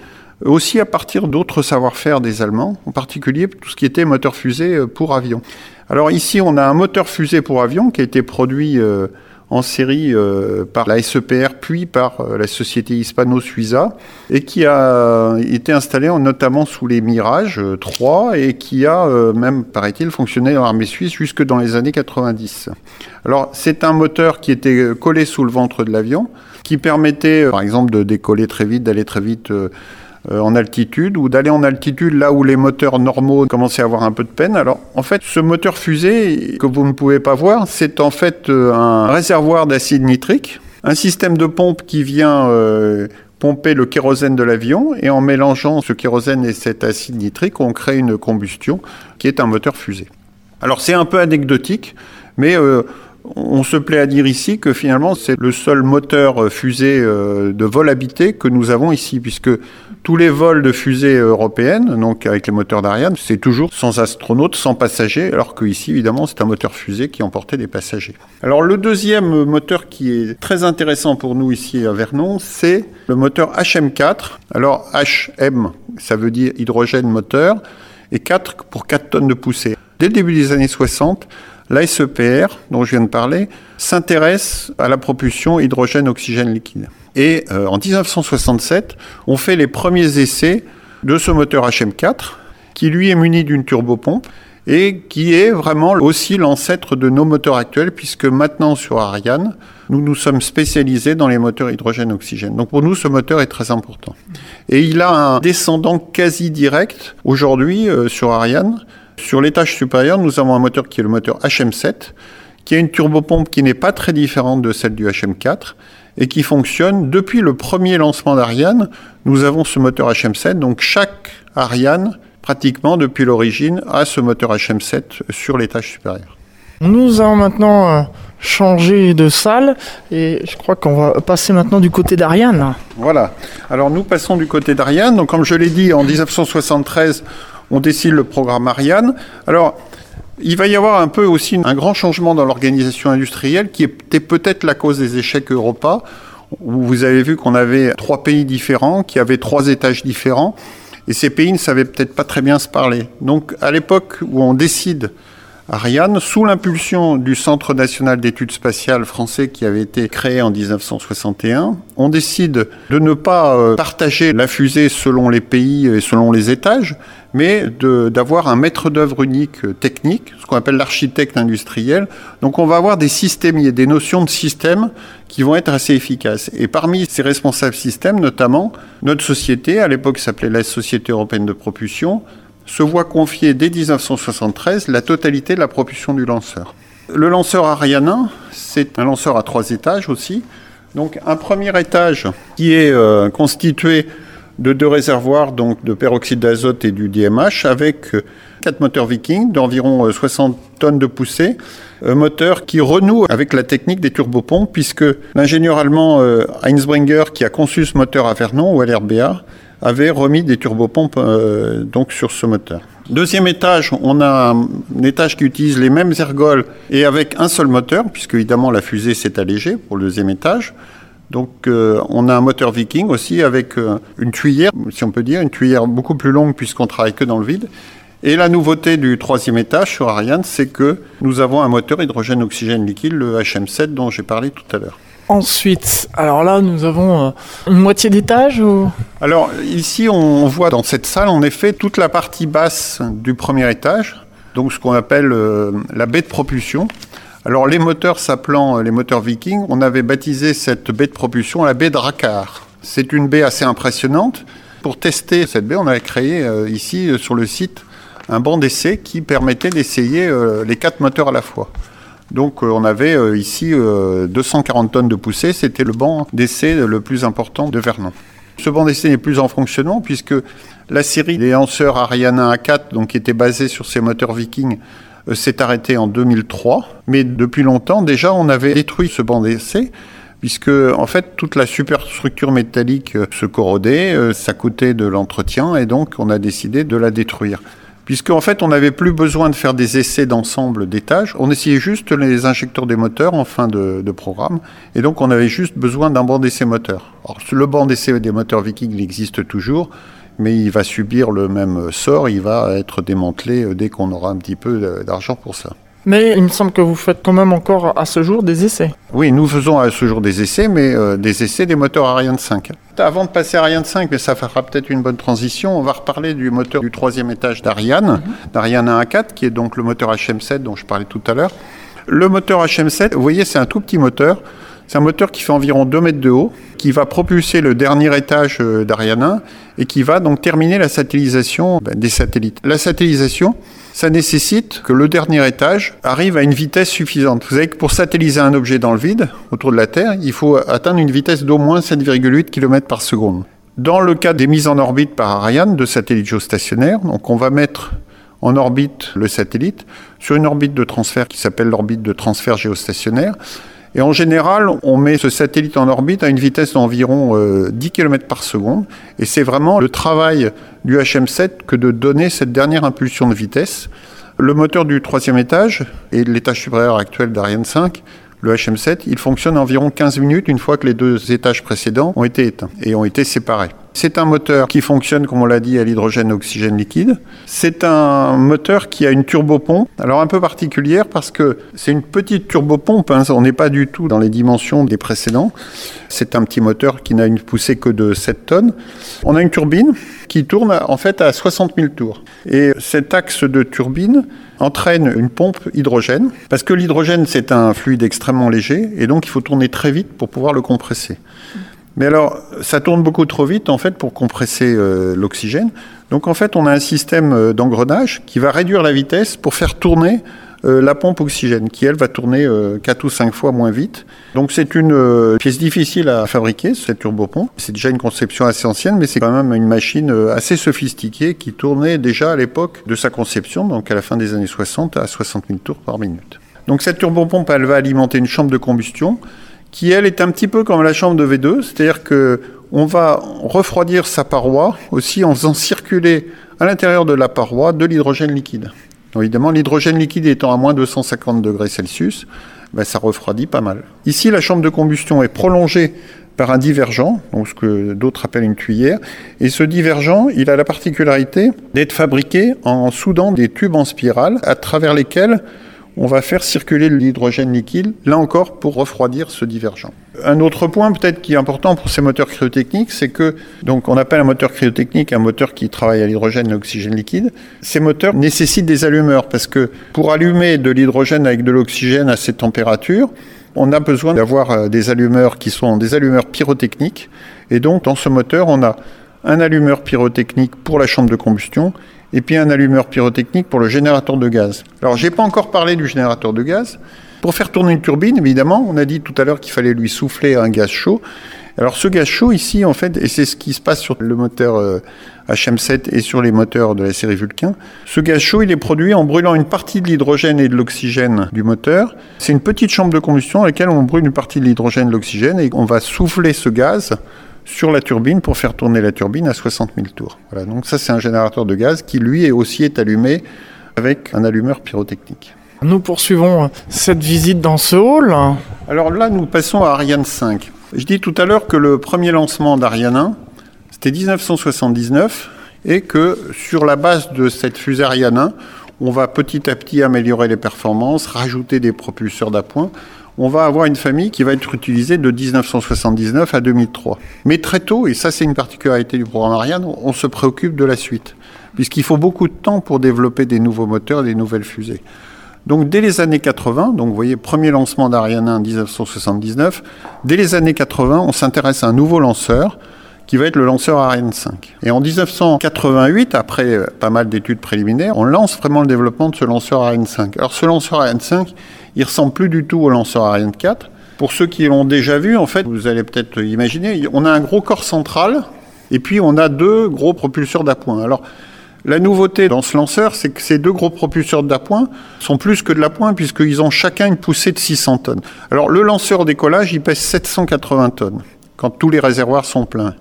aussi à partir d'autres savoir-faire des Allemands, en particulier tout ce qui était moteur fusée euh, pour avion. Alors ici, on a un moteur fusée pour avion qui a été produit euh, en série euh, par la SEPR puis par la société hispano-suiza et qui a été installé notamment sous les Mirage 3 et qui a même, paraît-il, fonctionné dans l'armée suisse jusque dans les années 90. Alors c'est un moteur qui était collé sous le ventre de l'avion qui permettait par exemple de décoller très vite, d'aller très vite en altitude ou d'aller en altitude là où les moteurs normaux commençaient à avoir un peu de peine. Alors en fait, ce moteur fusée que vous ne pouvez pas voir, c'est en fait euh, un réservoir d'acide nitrique, un système de pompe qui vient euh, pomper le kérosène de l'avion et en mélangeant ce kérosène et cet acide nitrique, on crée une combustion qui est un moteur fusée. Alors c'est un peu anecdotique, mais on se plaît à dire ici que finalement c'est le seul moteur fusée de vol habité que nous avons ici, puisque tous les vols de fusées européennes, donc avec les moteurs d'Ariane, c'est toujours sans astronautes, sans passagers, alors qu'ici, évidemment, c'est un moteur fusée qui emportait des passagers. Alors le deuxième moteur qui est très intéressant pour nous ici à Vernon, c'est le moteur HM4. Alors HM, ça veut dire hydrogène moteur, et 4 pour 4 tonnes de poussée. Dès le début des années 60, l'ASEPR, dont je viens de parler, s'intéresse à la propulsion hydrogène-oxygène liquide. Et euh, en 1967, on fait les premiers essais de ce moteur HM4, qui lui est muni d'une turbopompe et qui est vraiment aussi l'ancêtre de nos moteurs actuels, puisque maintenant sur Ariane, nous nous sommes spécialisés dans les moteurs hydrogène-oxygène. Donc pour nous, ce moteur est très important. Et il a un descendant quasi direct aujourd'hui euh, sur Ariane. Sur l'étage supérieur, nous avons un moteur qui est le moteur HM7, qui a une turbopompe qui n'est pas très différente de celle du HM4 et qui fonctionne depuis le premier lancement d'Ariane. Nous avons ce moteur HM7, donc chaque Ariane, pratiquement depuis l'origine, a ce moteur HM7 sur l'étage supérieur. Nous allons maintenant euh, changer de salle et je crois qu'on va passer maintenant du côté d'Ariane. Voilà. Alors nous passons du côté d'Ariane. Donc comme je l'ai dit, en 1973, on décide le programme Ariane. Alors il va y avoir un peu aussi un grand changement dans l'organisation industrielle qui était peut-être la cause des échecs Europa. Vous avez vu qu'on avait trois pays différents, qui avaient trois étages différents, et ces pays ne savaient peut-être pas très bien se parler. Donc à l'époque où on décide Ariane, sous l'impulsion du Centre national d'études spatiales français qui avait été créé en 1961, on décide de ne pas euh, partager la fusée selon les pays et selon les étages, mais d'avoir un maître d'œuvre unique euh, technique, ce qu'on appelle l'architecte industriel. Donc on va avoir des systèmes, et des notions de système qui vont être assez efficaces. Et parmi ces responsables systèmes, notamment, notre société, à l'époque s'appelait la Société européenne de propulsion, se voit confier dès 1973 la totalité de la propulsion du lanceur. Le lanceur Ariane c'est un lanceur à trois étages aussi. Donc un premier étage qui est euh, constitué de deux réservoirs donc de peroxyde d'azote et du DMH avec euh, quatre moteurs Viking d'environ 60 euh, tonnes de poussée, moteur qui renoue avec la technique des turbopompes puisque l'ingénieur allemand Heinz Bringer qui a conçu ce moteur à Vernon ou à l'RBA avait remis des turbopompes euh, donc sur ce moteur. Deuxième étage, on a un étage qui utilise les mêmes ergols et avec un seul moteur, puisque évidemment la fusée s'est allégée pour le deuxième étage. Donc euh, on a un moteur Viking aussi avec euh, une tuyère, si on peut dire, une tuyère beaucoup plus longue puisqu'on travaille que dans le vide. Et la nouveauté du troisième étage sur Ariane, c'est que nous avons un moteur hydrogène-oxygène liquide, le HM7 dont j'ai parlé tout à l'heure. Ensuite, alors là, nous avons euh, une moitié d'étage ou... Alors ici, on voit dans cette salle, en effet, toute la partie basse du premier étage, donc ce qu'on appelle euh, la baie de propulsion. Alors les moteurs s'appelant euh, les moteurs Viking, on avait baptisé cette baie de propulsion la baie de. C'est une baie assez impressionnante. Pour tester cette baie, on avait créé ici sur le site un banc d'essai qui permettait d'essayer les quatre moteurs à la fois. Donc euh, on avait euh, ici 240 euh, tonnes de poussée, c'était le banc d'essai le plus important de Vernon. Ce banc d'essai n'est plus en fonctionnement puisque la série des lanceurs Ariane A4, donc qui était basée sur ces moteurs Viking, s'est arrêtée en 2003. Mais depuis longtemps déjà, on avait détruit ce banc d'essai puisque en fait toute la superstructure métallique se corrodait, ça coûtait de l'entretien et donc on a décidé de la détruire puisqu'en fait, on n'avait plus besoin de faire des essais d'ensemble d'étages. On essayait juste les injecteurs des moteurs en fin de, programme. Et donc, on avait juste besoin d'un banc d'essai moteur. Alors, le banc d'essai des moteurs Viking, il existe toujours, mais il va subir le même sort. Il va être démantelé dès qu'on aura un petit peu d'argent pour ça. Mais il me semble que vous faites quand même encore à ce jour des essais. Oui, nous faisons à ce jour des essais, mais euh, des essais des moteurs Ariane 5. Avant de passer à Ariane 5, mais ça fera peut-être une bonne transition, on va reparler du moteur du troisième étage d'Ariane, mhm. d'Ariane 1 à 4, qui est donc le moteur HM7 dont je parlais tout à l'heure. Le moteur HM7, vous voyez, c'est un tout petit moteur. C'est un moteur qui fait environ 2 mètres de haut, qui va propulser le dernier étage euh, d'Ariane 1 et qui va donc terminer la satellisation ben, des satellites. La satellisation, ça nécessite que le dernier étage arrive à une vitesse suffisante. Vous savez que pour satelliser un objet dans le vide, autour de la Terre, il faut atteindre une vitesse d'au moins 7,8 km par seconde. Dans le cas des mises en orbite par Ariane de satellites géostationnaires, donc on va mettre en orbite le satellite sur une orbite de transfert qui s'appelle l'orbite de transfert géostationnaire. Et en général, on met ce satellite en orbite à une vitesse d'environ 10 euh, km par seconde. Et c'est vraiment le travail du HM7 que de donner cette dernière impulsion de vitesse. Le moteur du troisième étage et l'étage supérieur actuel d'Ariane 5 le HM7, il fonctionne environ 15 minutes une fois que les deux étages précédents ont été éteints et ont été séparés. C'est un moteur qui fonctionne, comme on l'a dit, à l'hydrogène-oxygène liquide. C'est un moteur qui a une turbopompe, alors un peu particulière parce que c'est une petite turbopompe, hein, on n'est pas du tout dans les dimensions des précédents. C'est un petit moteur qui n'a une poussée que de 7 tonnes. On a une turbine qui tourne en fait à 60 000 tours. Et cet axe de turbine entraîne une pompe hydrogène, parce que l'hydrogène c'est un fluide extrêmement léger, et donc il faut tourner très vite pour pouvoir le compresser. Mais alors, ça tourne beaucoup trop vite en fait pour compresser euh, l'oxygène. Donc en fait, on a un système euh, d'engrenage qui va réduire la vitesse pour faire tourner euh, la pompe oxygène, qui elle va tourner 4 ou 5 fois moins vite. Donc c'est une pièce difficile à fabriquer, cette turbopompe. C'est déjà une conception assez ancienne, mais c'est quand même une machine assez sophistiquée qui tournait déjà à l'époque de sa conception, donc à la fin des années 60, à 60 000 tours par minute. Donc cette turbopompe, elle va alimenter une chambre de combustion qui elle est un petit peu comme la chambre de V2, c'est-à-dire que on va refroidir sa paroi aussi en faisant circuler à l'intérieur de la paroi de l'hydrogène liquide. évidemment, l'hydrogène liquide étant à moins de 250 degrés Celsius, ben, ça refroidit pas mal. Ici, la chambre de combustion est prolongée par un divergent, donc ce que d'autres appellent une tuyère. Et ce divergent, il a la particularité d'être fabriqué en soudant des tubes en spirale à travers lesquels on va faire circuler l'hydrogène liquide, là encore pour refroidir ce divergent. Un autre point peut-être qui est important pour ces moteurs cryotechniques, c'est que donc on appelle un moteur cryotechnique un moteur qui travaille à l'hydrogène et l'oxygène liquide. Ces moteurs nécessitent des allumeurs parce que pour allumer de l'hydrogène avec de l'oxygène à cette température, on a besoin d'avoir euh, des allumeurs qui sont des allumeurs pyrotechniques. Et donc dans ce moteur, on a un allumeur pyrotechnique pour la chambre de combustion et puis un allumeur pyrotechnique pour le générateur de gaz. Alors, j'ai pas encore parlé du générateur de gaz. Pour faire tourner une turbine, évidemment, on a dit tout à l'heure qu'il fallait lui souffler un gaz chaud. Alors, ce gaz chaud ici, en fait, et c'est ce qui se passe sur le moteur HM7 euh, et sur les moteurs de la série Vulcain, ce gaz chaud, il est produit en brûlant une partie de l'hydrogène et de l'oxygène du moteur. C'est une petite chambre de combustion dans laquelle on brûle une partie de l'hydrogène et de l'oxygène et on va souffler ce gaz sur la turbine pour faire tourner la turbine à 60 000 tours. Voilà, donc ça c'est un générateur de gaz qui lui aussi est allumé avec un allumeur pyrotechnique. Nous poursuivons cette visite dans ce hall. Alors là nous passons à Ariane 5. Je dis tout à l'heure que le premier lancement d'Ariane 1 c'était 1979 et que sur la base de cette fusée Ariane 1 on va petit à petit améliorer les performances, rajouter des propulseurs d'appoint on va avoir une famille qui va être utilisée de 1979 à 2003. Mais très tôt, et ça c'est une particularité du programme Ariane, on se préoccupe de la suite, puisqu'il faut beaucoup de temps pour développer des nouveaux moteurs, des nouvelles fusées. Donc dès les années 80, donc vous voyez, premier lancement d'Ariane 1 en 1979, dès les années 80, on s'intéresse à un nouveau lanceur qui va être le lanceur Ariane 5. Et en 1988, après pas mal d'études préliminaires, on lance vraiment le développement de ce lanceur Ariane 5. Alors ce lanceur Ariane 5, il ressemble plus du tout au lanceur Ariane 4. Pour ceux qui l'ont déjà vu, en fait, vous allez peut-être imaginer, on a un gros corps central et puis on a deux gros propulseurs d'appoint. Alors, la nouveauté dans ce lanceur, c'est que ces deux gros propulseurs d'appoint sont plus que de l'appoint puisqu'ils ont chacun une poussée de 600 tonnes. Alors, le lanceur décollage, pèse 780 tonnes quand tous les réservoirs sont pleins.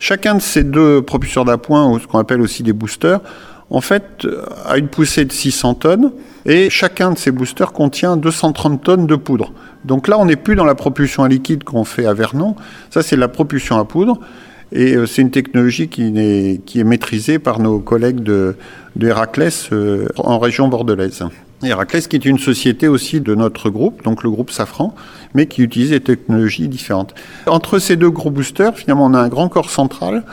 Chacun de ces deux propulseurs d'appoint, ou ce qu'on appelle aussi des boosters, en fait, a une poussée de 600 tonnes et chacun de ces boosters contient 230 tonnes de poudre. Donc là, on n'est plus dans la propulsion à liquide qu'on fait à Vernon. Ça, c'est la propulsion à poudre. Et euh, c'est une technologie qui est, maîtrisée par nos collègues de, de Héraclès euh, en région bordelaise. Héraclès qui est une société aussi de notre groupe, donc le groupe Safran, mais qui utilise des technologies différentes. Entre ces deux gros boosters, finalement, on a un grand corps central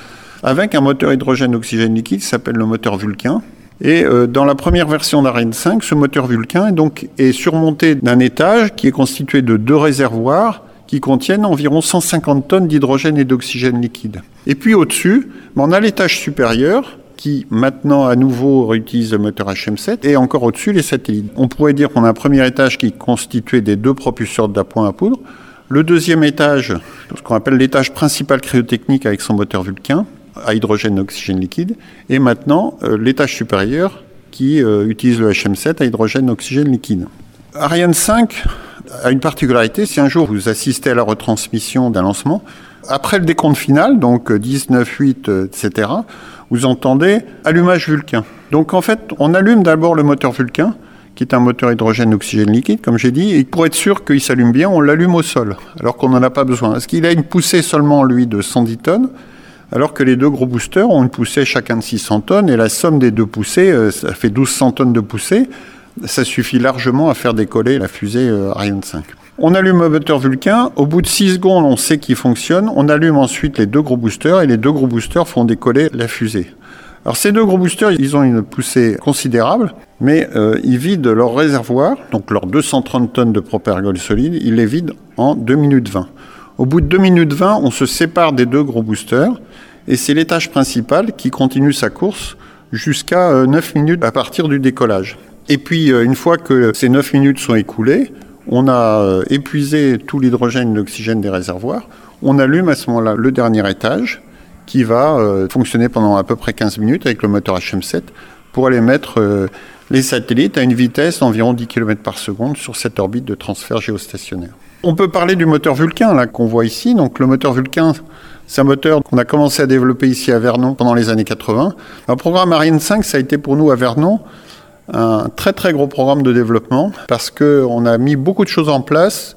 avec un moteur hydrogène-oxygène liquide qui s'appelle le moteur Vulcain. Et euh, dans la première version d'Ariane 5, ce moteur Vulcain est donc surmonté d'un étage qui est constitué de deux réservoirs qui contiennent environ 150 tonnes d'hydrogène et d'oxygène liquide. Et puis au-dessus, ben, on a l'étage supérieur qui maintenant à nouveau réutilise le moteur HM7 et encore au-dessus les satellites. On pourrait dire qu'on a un premier étage qui est constitué des deux propulseurs d'appoint à poudre, le deuxième étage, ce qu'on appelle l'étage principal cryotechnique avec son moteur Vulcain, à hydrogène oxygène liquide, et maintenant euh, l'étage supérieur qui euh, utilise le HM7 à hydrogène oxygène liquide. Ariane 5 a une particularité, si un jour vous assistez à la retransmission d'un lancement, après le décompte final, donc 19, 8, etc., vous entendez allumage Vulcain. Donc en fait, on allume d'abord le moteur Vulcain, qui est un moteur hydrogène-oxygène liquide, comme j'ai dit, et pour être sûr qu'il s'allume bien, on l'allume au sol, alors qu'on n'en a pas besoin. Parce qu'il a une poussée seulement, lui, de 110 tonnes, alors que les deux gros boosters ont une poussée chacun de 600 tonnes, et la somme des deux poussées, euh, ça fait 1200 tonnes de poussée, ça suffit largement à faire décoller la fusée euh, Ariane 5. On allume le moteur Vulcain, au bout de 6 secondes, on sait qu'il fonctionne, on allume ensuite les deux gros boosters, et les deux gros boosters font décoller la fusée. Alors ces deux gros boosters, ils ont une poussée considérable, mais euh, ils vident leur réservoir, donc leurs 230 tonnes de propergol solide, ils les vident en 2 minutes 20. Au bout de 2 minutes 20, on se sépare des deux gros boosters et c'est l'étage principal qui continue sa course jusqu'à 9 euh, minutes à partir du décollage. Et puis, euh, une fois que ces 9 minutes sont écoulées, on a euh, épuisé tout l'hydrogène et l'oxygène des réservoirs. On allume à ce moment-là le dernier étage qui va fonctionner pendant à peu près 15 minutes avec le moteur HM7 pour aller mettre les satellites à une vitesse d'environ 10 km par seconde sur cette orbite de transfert géostationnaire. On peut parler du moteur Vulcain qu'on voit ici. Donc le moteur Vulcain, c'est un moteur qu'on a commencé à développer ici à Vernon pendant les années 80. Le programme Ariane 5, ça a été pour nous à Vernon un très très gros programme de développement parce qu'on a mis beaucoup de choses en place.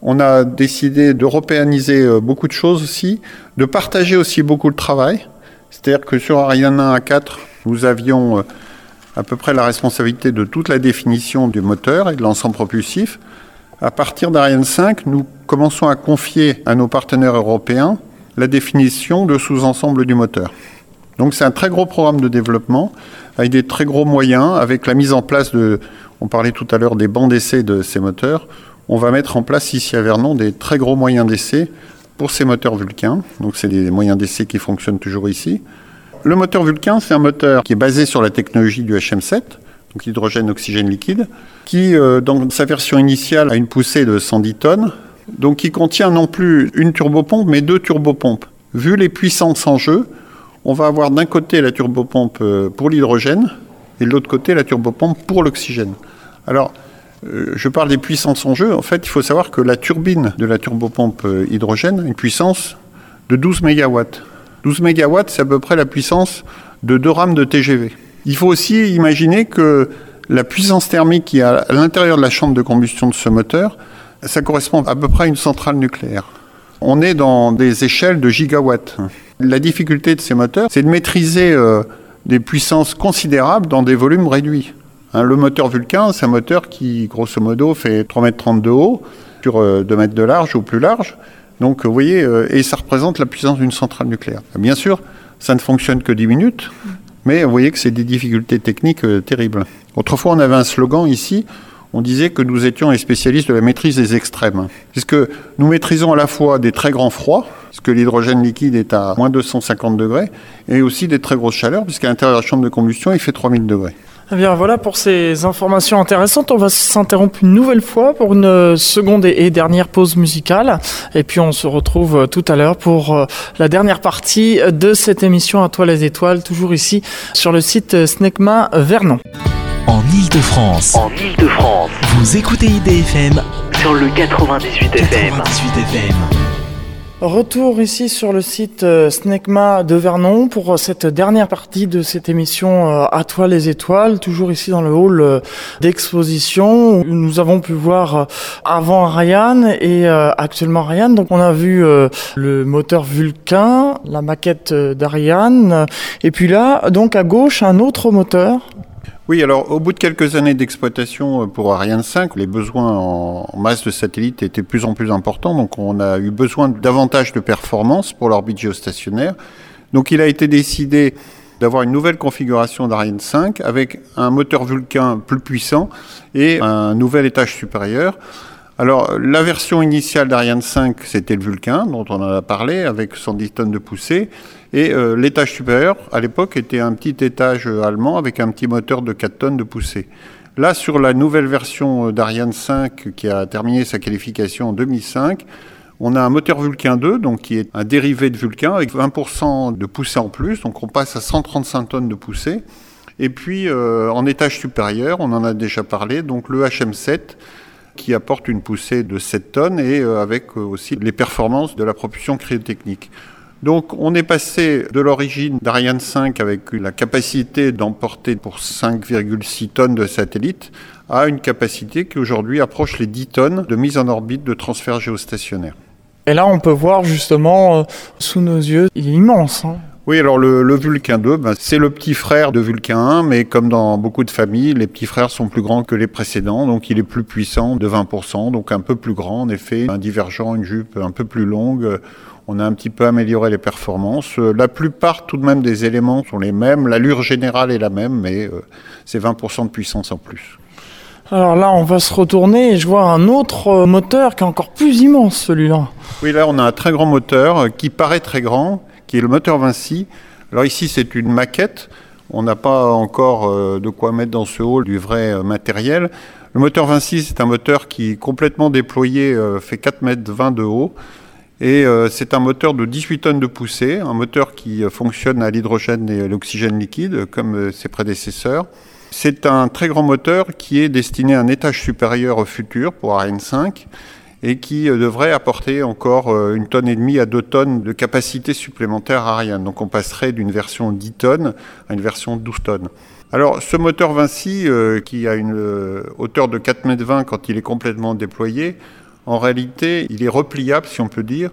On a décidé d'européaniser beaucoup de choses aussi, de partager aussi beaucoup de travail. C'est-à-dire que sur Ariane 1 à 4, nous avions à peu près la responsabilité de toute la définition du moteur et de l'ensemble propulsif. À partir d'Ariane 5, nous commençons à confier à nos partenaires européens la définition de sous-ensemble du moteur. Donc c'est un très gros programme de développement avec des très gros moyens, avec la mise en place de, on parlait tout à l'heure des bancs d'essai de ces moteurs, on va mettre en place ici à Vernon des très gros moyens d'essai pour ces moteurs Vulcain. Donc c'est des moyens d'essai qui fonctionnent toujours ici. Le moteur Vulcain, c'est un moteur qui est basé sur la technologie du HM7, donc hydrogène-oxygène liquide, qui, euh, dans sa version initiale, a une poussée de 110 tonnes, donc qui contient non plus une turbopompe, mais deux turbopompes. Vu les puissances en jeu, on va avoir d'un côté la turbopompe euh, pour l'hydrogène et de l'autre côté la turbopompe pour l'oxygène. Alors, euh, je parle des puissances en jeu. En fait, il faut savoir que la turbine de la turbopompe hydrogène a une puissance de 12 MW. 12 MW, c'est à peu près la puissance de deux rames de TGV. Il faut aussi imaginer que la puissance thermique qui est à l'intérieur de la chambre de combustion de ce moteur, ça correspond à peu près à une centrale nucléaire. On est dans des échelles de gigawatts. La difficulté de ces moteurs, c'est de maîtriser euh, des puissances considérables dans des volumes réduits. Hein, le moteur Vulcain, c'est un moteur qui, grosso modo, fait 3,30 m de haut sur 2 euh, mètres de large ou plus large. Donc vous voyez, euh, et ça représente la puissance d'une centrale nucléaire. Bien sûr, ça ne fonctionne que 10 minutes, mais vous voyez que c'est des difficultés techniques terribles. Autrefois, on avait un slogan ici, on disait que nous étions les spécialistes de la maîtrise des extrêmes. Puisque nous maîtrisons à la fois des très grands froids, puisque l'hydrogène liquide est à moins 250 degrés, et aussi des très grosses chaleurs, puisqu'à l'intérieur de la chambre de combustion, il fait 3000 degrés. Eh bien voilà pour ces informations intéressantes. On va s'interrompre une nouvelle fois pour une seconde et dernière pause musicale. Et puis on se retrouve euh, tout à l'heure pour euh, la dernière partie de cette émission à toi les étoiles, toujours ici sur le site Snecma Vernon. En Ile-de-France. En Ile-de-France. Vous écoutez IDFM sur le 98 FM. 98 FM. Retour ici sur le site euh, Snecma de Vernon pour euh, cette dernière partie de cette émission euh, À toi les étoiles, toujours ici dans le hall d'exposition où nous avons pu voir avant Ryan et actuellement Ryan. Donc on a vu le moteur Vulcain, la maquette d'Ariane et puis là donc à gauche un autre moteur oui, alors au bout de quelques années d'exploitation euh, pour Ariane 5, les besoins en masse de satellites étaient de plus en plus importants, donc on a eu besoin davantage de performance pour l'orbite géostationnaire. Donc il a été décidé d'avoir une nouvelle configuration d'Ariane 5 avec un moteur Vulcain plus puissant et un nouvel étage supérieur. Alors, la version initiale d'Ariane 5, c'était le Vulcain, dont on en a parlé, avec 110 tonnes de poussée. Et euh, l'étage supérieur, à l'époque, était un petit étage allemand avec un petit moteur de 4 tonnes de poussée. Là, sur la nouvelle version d'Ariane 5, qui a terminé sa qualification en 2005, on a un moteur Vulcain 2, donc qui est un dérivé de Vulcain, avec 20% de poussée en plus. Donc, on passe à 135 tonnes de poussée. Et puis, euh, en étage supérieur, on en a déjà parlé, donc le HM7, qui apporte une poussée de 7 tonnes et euh, avec euh, aussi les performances de la propulsion cryotechnique. Donc on est passé de l'origine d'Ariane 5 avec la capacité d'emporter pour 5,6 tonnes de satellites à une capacité qui aujourd'hui approche les 10 tonnes de mise en orbite de transfert géostationnaire. Et là on peut voir justement euh, sous nos yeux, il est immense. Hein. Oui, alors le, Vulcain 2, ben, c'est le petit frère de Vulcain 1, mais comme dans beaucoup de familles, les petits frères sont plus grands que les précédents, donc il est plus puissant de 20%, donc un peu plus grand en effet, un divergent, une jupe un peu plus longue. On a un petit peu amélioré les performances. La plupart tout de même des éléments sont les mêmes, l'allure générale est la même, mais euh, c'est 20% de puissance en plus. Alors là, on va se retourner et je vois un autre euh, moteur qui est encore plus immense, celui-là. Oui, là, on a un très grand moteur euh, qui paraît très grand, qui est le moteur Vinci. Alors ici, c'est une maquette. On n'a pas encore euh, de quoi mettre dans ce hall du vrai euh, matériel. Le moteur Vinci, c'est un moteur qui, complètement déployé, euh, fait 4 mètres 20 de haut. Et c'est un moteur de 18 tonnes de poussée, un moteur qui fonctionne à l'hydrogène et l'oxygène liquide, comme ses prédécesseurs. C'est un très grand moteur qui est destiné à un étage supérieur au futur pour Ariane 5 et qui euh, devrait apporter encore euh, une tonne et demie à deux tonnes de capacité supplémentaire à Ariane. Donc on passerait d'une version 10 tonnes à une version 12 tonnes. Alors ce moteur Vinci, euh, qui a une hauteur de 4,20 m quand il est complètement déployé, En réalité, il est repliable, si on peut dire.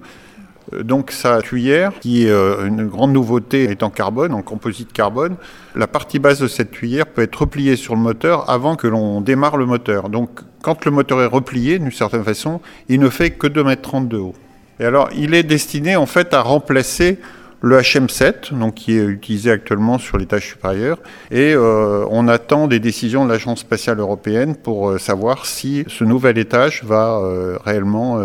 Euh, Donc sa tuyère, qui est euh, une grande nouveauté, est en carbone, en composite carbone. La partie basse de cette tuyère peut être repliée sur le moteur avant que l'on démarre le moteur. Donc quand le moteur est replié, d'une certaine façon, il ne fait que 2,30 m de haut. Et alors il est destiné en fait à remplacer le HM7, donc qui est utilisé actuellement sur l'étage supérieur, et euh, on attend des décisions de l'Agence spatiale européenne pour euh, savoir si ce nouvel étage va euh, réellement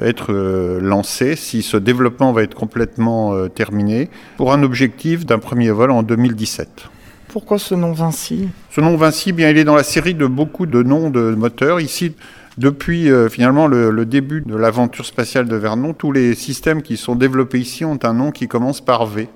être lancé, si ce développement va être complètement terminé, pour un objectif d'un premier vol en 2017. Pourquoi ce nom Vinci? Ce nom Vinci, bien, il est dans la série de beaucoup de noms de moteurs. Ici, depuis euh, finalement le, début de l'aventure spatiale de Vernon, tous les systèmes qui sont développés ici ont un nom qui commence par V.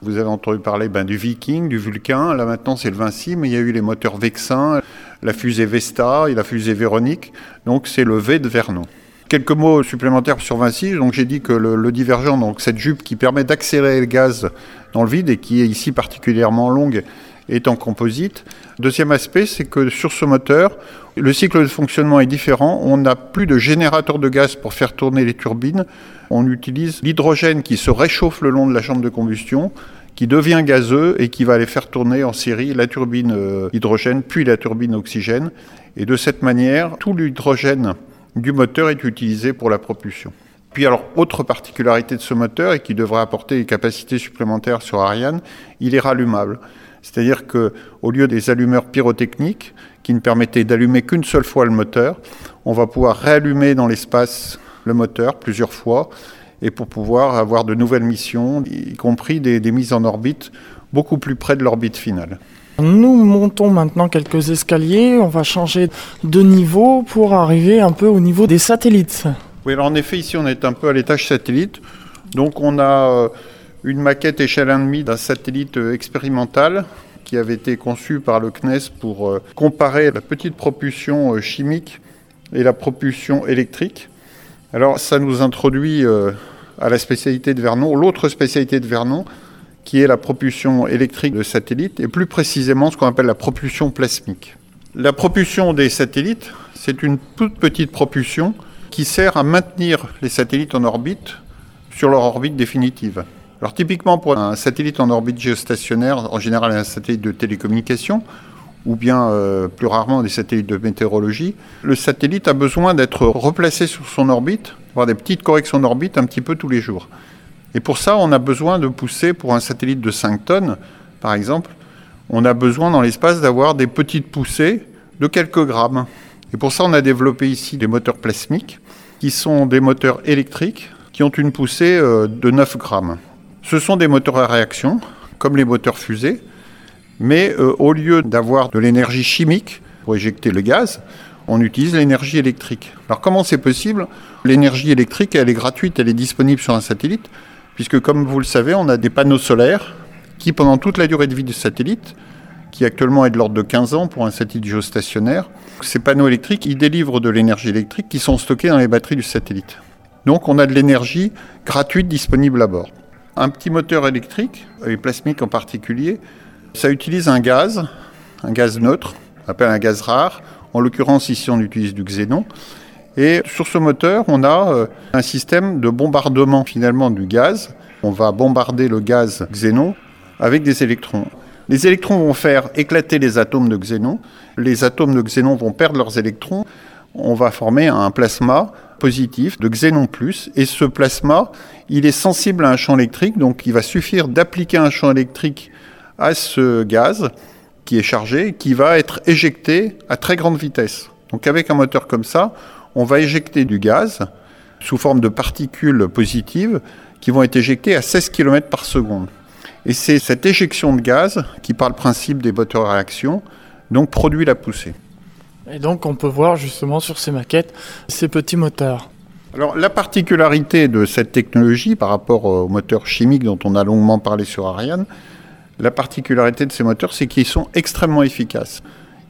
Vous avez entendu parler ben, du Viking, du Vulcain, là maintenant c'est le Vinci, mais il y a eu les moteurs Vexin, la fusée Vesta et la fusée Véronique, donc c'est le V de Vernon. Quelques mots supplémentaires sur Vinci. J'ai dit que le, divergent, cette jupe qui permet d'accélérer le gaz dans le vide et qui est ici particulièrement longue, est en composite. Deuxième aspect, c'est que sur ce moteur, le cycle de fonctionnement est différent. On n'a plus de générateur de gaz pour faire tourner les turbines. On utilise l'hydrogène qui se réchauffe le long de la chambre de combustion, qui devient gazeux et qui va aller faire tourner en série la turbine euh, hydrogène puis la turbine oxygène. Et de cette manière, tout l'hydrogène du moteur est utilisé pour la propulsion. Puis alors, autre particularité de ce moteur et qui devrait apporter des capacités supplémentaires sur Ariane, il est rallumable. C'est-à-dire que au lieu des allumeurs pyrotechniques qui ne permettaient d'allumer qu'une seule fois le moteur, on va pouvoir réallumer dans l'espace le moteur plusieurs fois et pour pouvoir avoir de nouvelles missions, y compris des, des mises en orbite beaucoup plus près de l'orbite finale. Nous montons maintenant quelques escaliers, on va changer de niveau pour arriver un peu au niveau des satellites. Oui, alors en effet, ici on est un peu à l'étage satellite. Donc on a euh, une maquette échelle 1,5 d'un satellite euh, expérimental qui avait été conçu par le CNES pour euh, comparer la petite propulsion euh, chimique et la propulsion électrique. Alors ça nous introduit à la spécialité de Vernon, l'autre spécialité de Vernon, qui est la propulsion électrique de satellites, et plus précisément ce qu'on appelle la propulsion plasmique. La propulsion des satellites, c'est une toute petite propulsion qui sert à maintenir les satellites en orbite sur leur orbite définitive. Alors typiquement pour un satellite en orbite géostationnaire, en général un satellite de télécommunication, ou bien euh, plus rarement des satellites de météorologie, le satellite a besoin d'être replacé sur son orbite, avoir des petites corrections d'orbite un petit peu tous les jours. Et pour ça, on a besoin de pousser pour un satellite de 5 tonnes, par exemple, on a besoin dans l'espace d'avoir des petites poussées de quelques grammes. Et pour ça, on a développé ici des moteurs plasmiques, qui sont des moteurs électriques, qui ont une poussée euh, de 9 grammes. Ce sont des moteurs à réaction, comme les moteurs fusées, mais euh, au lieu d'avoir de l'énergie chimique pour éjecter le gaz, on utilise l'énergie électrique. Alors comment c'est possible? L'énergie électrique, elle est gratuite, elle est disponible sur un satellite, puisque comme vous le savez, on a des panneaux solaires qui, pendant toute la durée de vie du satellite, qui actuellement est de l'ordre de 15 ans pour un satellite géostationnaire, ces panneaux électriques, ils délivrent de l'énergie électrique qui sont stockées dans les batteries du satellite. Donc on a de l'énergie gratuite disponible à bord. Un petit moteur électrique, et plasmique en particulier, ça utilise un gaz, un gaz neutre, on appelle un gaz rare. En l'occurrence, ici, on utilise du xénon. Et sur ce moteur, on a euh, un système de bombardement finalement du gaz. On va bombarder le gaz xénon avec des électrons. Les électrons vont faire éclater les atomes de xénon. Les atomes de xénon vont perdre leurs électrons. On va former un plasma positif de xénon plus. Et ce plasma, il est sensible à un champ électrique. Donc il va suffire d'appliquer un champ électrique à ce gaz qui est chargé, qui va être éjecté à très grande vitesse. Donc avec un moteur comme ça, on va éjecter du gaz sous forme de particules positives qui vont être éjectées à 16 km par seconde. Et c'est cette éjection de gaz qui, par le principe des moteurs à réaction, produit la poussée. Et donc on peut voir justement sur ces maquettes ces petits moteurs. Alors la particularité de cette technologie par rapport aux moteurs chimiques dont on a longuement parlé sur Ariane, la particularité de ces moteurs, c'est qu'ils sont extrêmement efficaces.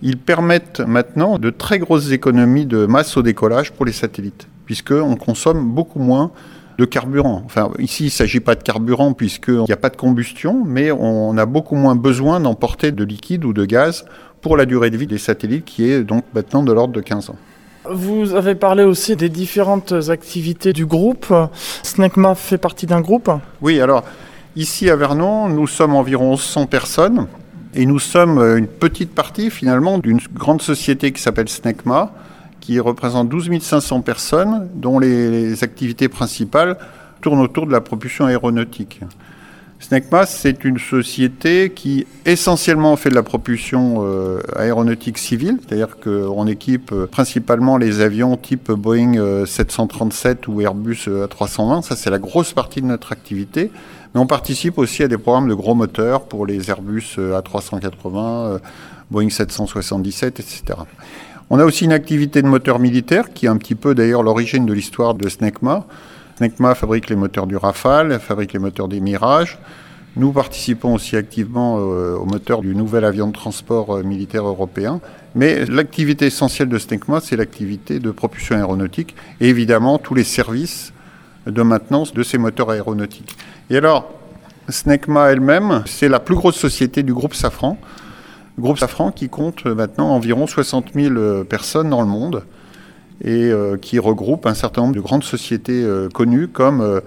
Ils permettent maintenant de très grosses économies de masse au décollage pour les satellites, puisqu'on consomme beaucoup moins de carburant. Enfin, ici, il ne s'agit pas de carburant puisqu'il n'y a pas de combustion, mais on a beaucoup moins besoin d'emporter de liquide ou de gaz pour la durée de vie des satellites qui est donc maintenant de l'ordre de 15 ans. Vous avez parlé aussi des différentes activités du groupe. SNECMA fait partie d'un groupe Oui, alors ici à Vernon, nous sommes environ 100 personnes et nous sommes une petite partie finalement d'une grande société qui s'appelle SNECMA qui représente 12 500 personnes dont les activités principales tournent autour de la propulsion aéronautique. SNECMA, c'est une société qui essentiellement fait de la propulsion euh, aéronautique civile, c'est-à-dire qu'on équipe euh, principalement les avions type Boeing 737 euh, ou Airbus A320, ça c'est la grosse partie de notre activité, mais on participe aussi à des programmes de gros moteurs pour les Airbus A380, Boeing 777, etc. On a aussi une activité de moteur militaire qui est un petit peu d'ailleurs l'origine de l'histoire de SNECMA. SNECMA fabrique les moteurs du Rafale, fabrique les moteurs des Mirages. Nous participons aussi activement euh, au moteur du nouvel avion de transport euh, militaire européen. Mais l'activité essentielle de SNECMA, c'est l'activité de propulsion aéronautique et évidemment tous les services de maintenance de ces moteurs aéronautiques. Et alors, SNECMA elle-même, c'est la plus grosse société du groupe Safran. Groupe Safran qui compte maintenant environ 60 000 personnes dans le monde et euh, qui regroupe un certain nombre de grandes sociétés euh, connues comme euh,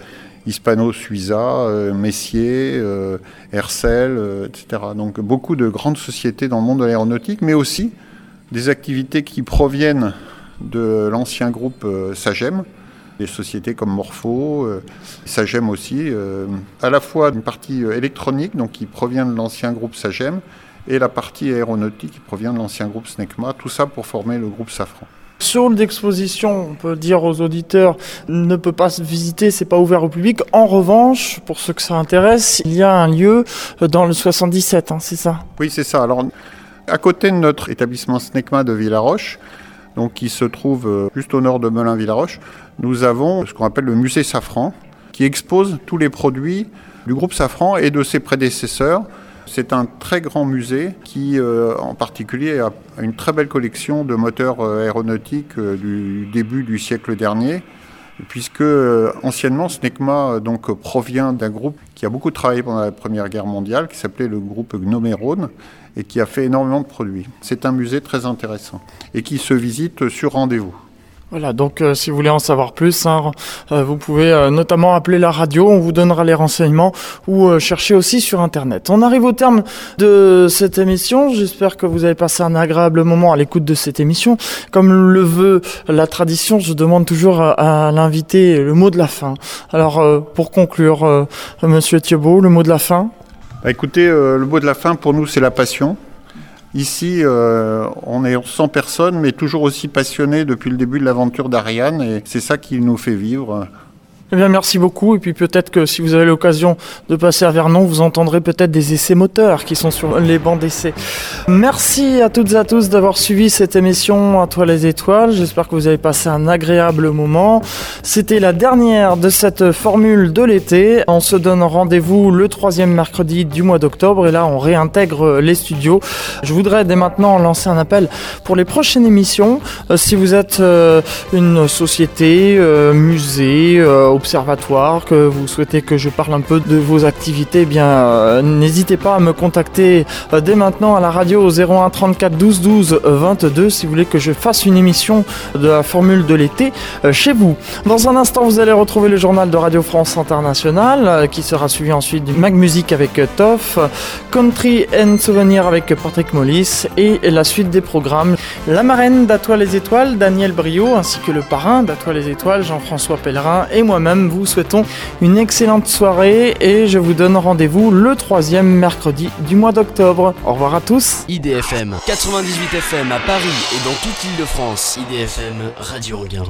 Hispano-Suiza, Messier, Hercel, etc. Donc beaucoup de grandes sociétés dans le monde de l'aéronautique, mais aussi des activités qui proviennent de l'ancien groupe Sagem, des sociétés comme Morpho, Sagem aussi, à la fois une partie électronique, donc qui provient de l'ancien groupe Sagem, et la partie aéronautique qui provient de l'ancien groupe SNECMA, tout ça pour former le groupe Safran. Sur d'exposition, on peut dire aux auditeurs, ne peut pas se visiter, c'est pas ouvert au public. En revanche, pour ceux que ça intéresse, il y a un lieu dans le 77, hein, c'est ça? Oui, c'est ça. Alors, à côté de notre établissement SNECMA de Villaroche, qui se trouve euh, juste au nord de Melun-Villaroche, nous avons ce qu'on appelle le musée Safran, qui expose tous les produits du groupe Safran et de ses prédécesseurs c'est un très grand musée qui, euh, en particulier, a une très belle collection de moteurs euh, aéronautiques euh, du début du siècle dernier, puisque anciennement, SNECMA donc, provient d'un groupe qui a beaucoup travaillé pendant la Première Guerre mondiale, qui s'appelait le groupe Gnomérone, et qui a fait énormément de produits. C'est un musée très intéressant et qui se visite sur rendez-vous. Voilà, donc euh, si vous voulez en savoir plus, hein, euh, vous pouvez euh, notamment appeler la radio, on vous donnera les renseignements ou chercher aussi sur Internet. On arrive au terme de cette émission, j'espère que vous avez passé un agréable moment à l'écoute de cette émission. Comme le veut la tradition, je demande toujours à, l'invité le mot de la fin. Alors pour conclure, Monsieur Thiebaud, le mot de la fin? Bah, Écoutez, le mot de la fin pour nous c'est la passion. Ici, euh, on est 100 personnes, mais toujours aussi passionnés depuis le début de l'aventure d'Ariane, et c'est ça qui nous fait vivre. Eh bien, merci beaucoup. Et puis peut-être que si vous avez l'occasion de passer à Vernon, vous entendrez peut-être des essais moteurs qui sont sur les bancs d'essais. Merci à toutes et à tous d'avoir suivi cette émission à toi les étoiles. J'espère que vous avez passé un agréable moment. C'était la dernière de cette formule de l'été. On se donne rendez-vous le troisième mercredi du mois d'octobre et là on réintègre les studios. Je voudrais dès maintenant lancer un appel pour les prochaines émissions. Euh, si vous êtes euh, une société, euh, musée, observatoire, que vous souhaitez que je parle un peu de vos activités, eh bien euh, n'hésitez pas à me contacter euh, dès maintenant à la radio au 01 34 12 12 22 si vous voulez que je fasse une émission de la formule de l'été euh, chez vous. Dans un instant, vous allez retrouver le journal de Radio France Internationale qui sera suivi ensuite du Mag Music avec Toff, Country and Souvenir avec Patrick Mollis et la suite des programmes. La marraine d'Atoile les Étoiles, Daniel Brio, ainsi que le parrain d'Atoile les Étoiles, Jean-François Pellerin et moi-même vous souhaitons une excellente soirée et je vous donne rendez-vous le troisième mercredi du mois d'octobre. Au revoir à tous. IDFM 98 FM à Paris et dans toute l'île de France. IDFM Radio Anguin.